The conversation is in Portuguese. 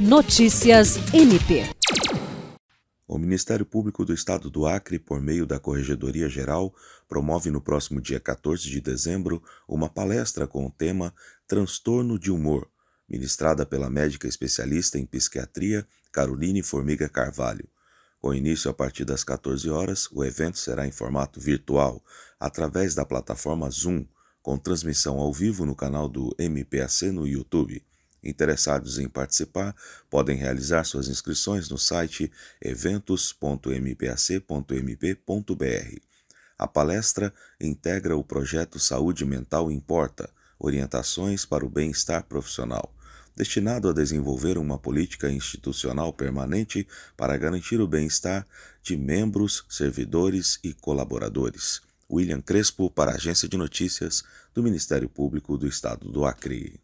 Notícias MP. O Ministério Público do Estado do Acre, por meio da Corregedoria Geral, promove no próximo dia 14 de dezembro uma palestra com o tema Transtorno de Humor, ministrada pela médica especialista em psiquiatria Caroline Formiga Carvalho. Com início a partir das 14 horas, o evento será em formato virtual, através da plataforma Zoom, com transmissão ao vivo no canal do MPAC no YouTube. Interessados em participar podem realizar suas inscrições no site eventos.mpac.mp.br. A palestra integra o projeto Saúde Mental Importa Orientações para o Bem-Estar Profissional, destinado a desenvolver uma política institucional permanente para garantir o bem-estar de membros, servidores e colaboradores. William Crespo, para a Agência de Notícias do Ministério Público do Estado do Acre.